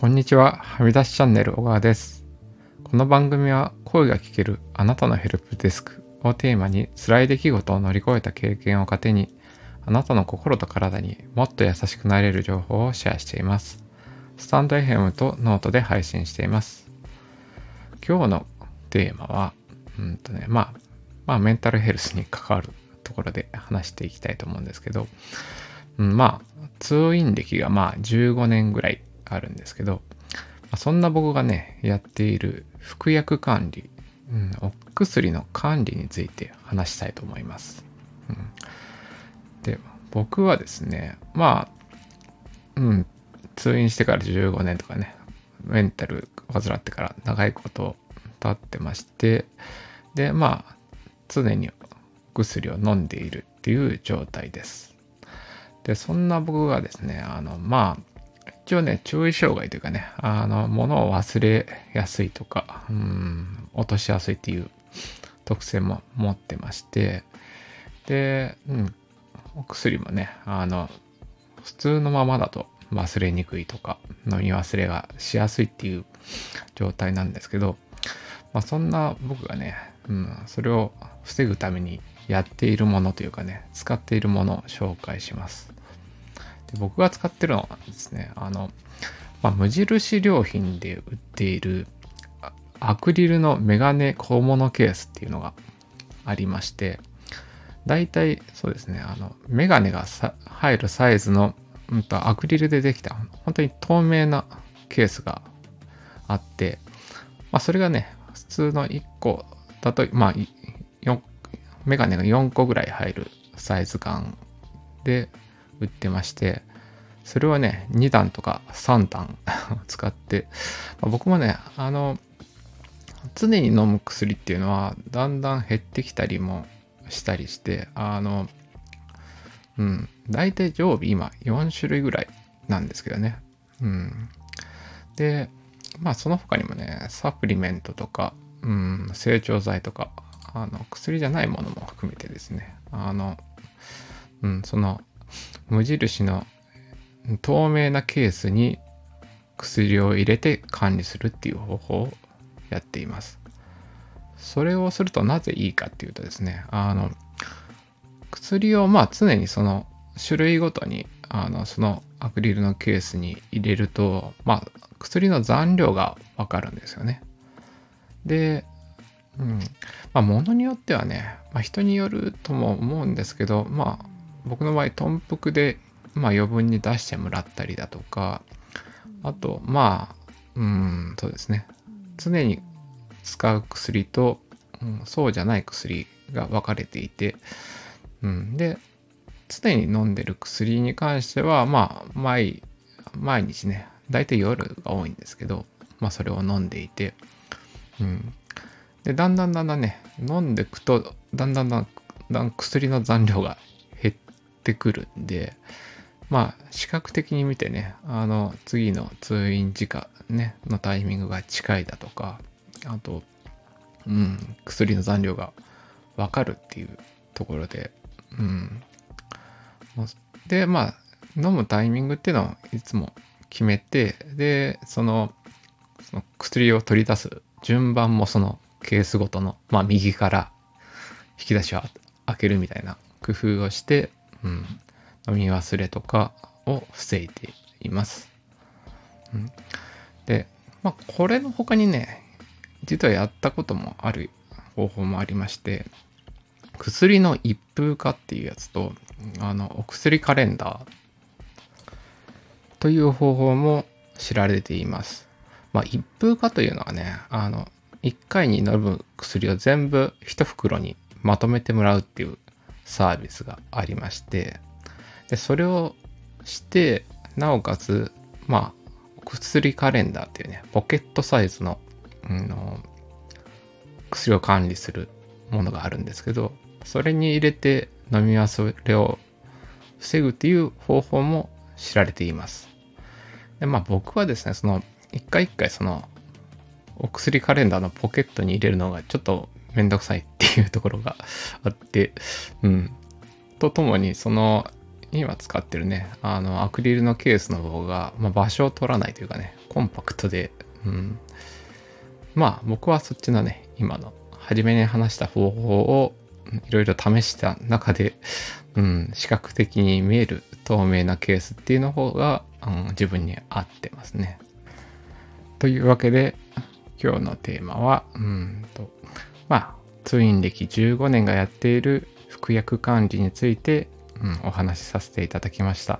こんにちは、はみ出しチャンネル小川です。この番組は声が聞けるあなたのヘルプデスクをテーマに辛い出来事を乗り越えた経験を糧にあなたの心と体にもっと優しくなれる情報をシェアしています。スタンド FM とノートで配信しています。今日のテーマは、うんとね、まあ、まあメンタルヘルスに関わるところで話していきたいと思うんですけど、うん、まあ、通院歴がまあ15年ぐらいあるんですけど、そんな僕がね、やっている服薬管理、うん、お薬の管理について話したいと思います。うん、で、僕はですね、まあ、うん、通院してから15年とかね、メンタル患ってから長いこと経ってまして、で、まあ、常に薬を飲んでいるっていう状態です。で、そんな僕がですね、あの、まあ、一応ね、注意障害というかね、あの、物を忘れやすいとか、うん、落としやすいっていう特性も持ってまして、で、うん、お薬もね、あの、普通のままだと忘れにくいとか、飲み忘れがしやすいっていう状態なんですけど、まあ、そんな僕がね、うん、それを防ぐためにやっているものというかね、使っているものを紹介します。で僕が使ってるのはですね、あの、まあ、無印良品で売っているアクリルのメガネ小物ケースっていうのがありまして、大体そうですね、あの、メガネが入るサイズの、うんと、アクリルでできた、本当に透明なケースがあって、まあ、それがね、普通の1個だと、まあ、メガネが4個ぐらい入るサイズ感で売ってまして、それをね、2段とか3段 使って、まあ僕もね、あの、常に飲む薬っていうのはだんだん減ってきたりもしたりして、あの、うん、大体常備今4種類ぐらいなんですけどね。うん。で、まあその他にもね、サプリメントとか、うん、成長剤とか、あの、薬じゃないものも含めてですね、あの、うん、その、無印の透明なケースに薬を入れて管理するっていう方法をやっています。それをするとなぜいいかっていうとですね、あの、薬をまあ常にその種類ごとにあのそのアクリルのケースに入れると、まあ薬の残量がわかるんですよね。で、うん。まあ物によってはね、まあ人によるとも思うんですけど、まあ僕の場合、豚腹で、まあ余分に出してもらったりだとか、あと、まあ、うん、そうですね。常に使う薬と、うん、そうじゃない薬が分かれていて、うん、で、常に飲んでる薬に関しては、まあ、毎、毎日ね、大体夜が多いんですけど、まあ、それを飲んでいて、うん。で、だんだんだんだんね、飲んでくと、だんだんだんだん薬の残量がってくるんで、まあ、視覚的に見てね、あの、次の通院時間ね、のタイミングが近いだとか、あと、うん、薬の残量がわかるっていうところで、うん。で、まあ、飲むタイミングっていうのをいつも決めて、で、その、その薬を取り出す順番もそのケースごとの、まあ、右から引き出しを開けるみたいな工夫をして、うん、飲み忘れとかを防いでいます。うん、で、まあ、これの他にね、実はやったこともある方法もありまして、薬の一風化っていうやつと、あの、お薬カレンダーという方法も知られています。まあ、一風化というのはね、あの、一回に飲む薬を全部一袋にまとめてもらうっていうサービスがありまして、で、それをして、なおかつ、まあ、薬カレンダーっていうね、ポケットサイズの、うん薬を管理するものがあるんですけど、それに入れて飲み忘れを防ぐっていう方法も知られています。で、まあ僕はですね、その、一回一回その、お薬カレンダーのポケットに入れるのがちょっとめんどくさいっていうところがあって、うん。とともに、その、今使ってるね、あの、アクリルのケースの方が、まあ、場所を取らないというかね、コンパクトで、うん、まあ僕はそっちのね、今の初めに話した方法をいろいろ試した中で、うん、視覚的に見える透明なケースっていうの方が、うん、自分に合ってますね。というわけで、今日のテーマは、うんと、まあ、ツイン歴15年がやっている服薬管理について、うん、お話しさせていただきました。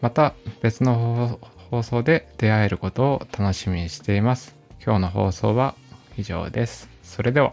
また別の放送で出会えることを楽しみにしています。今日の放送は以上です。それでは。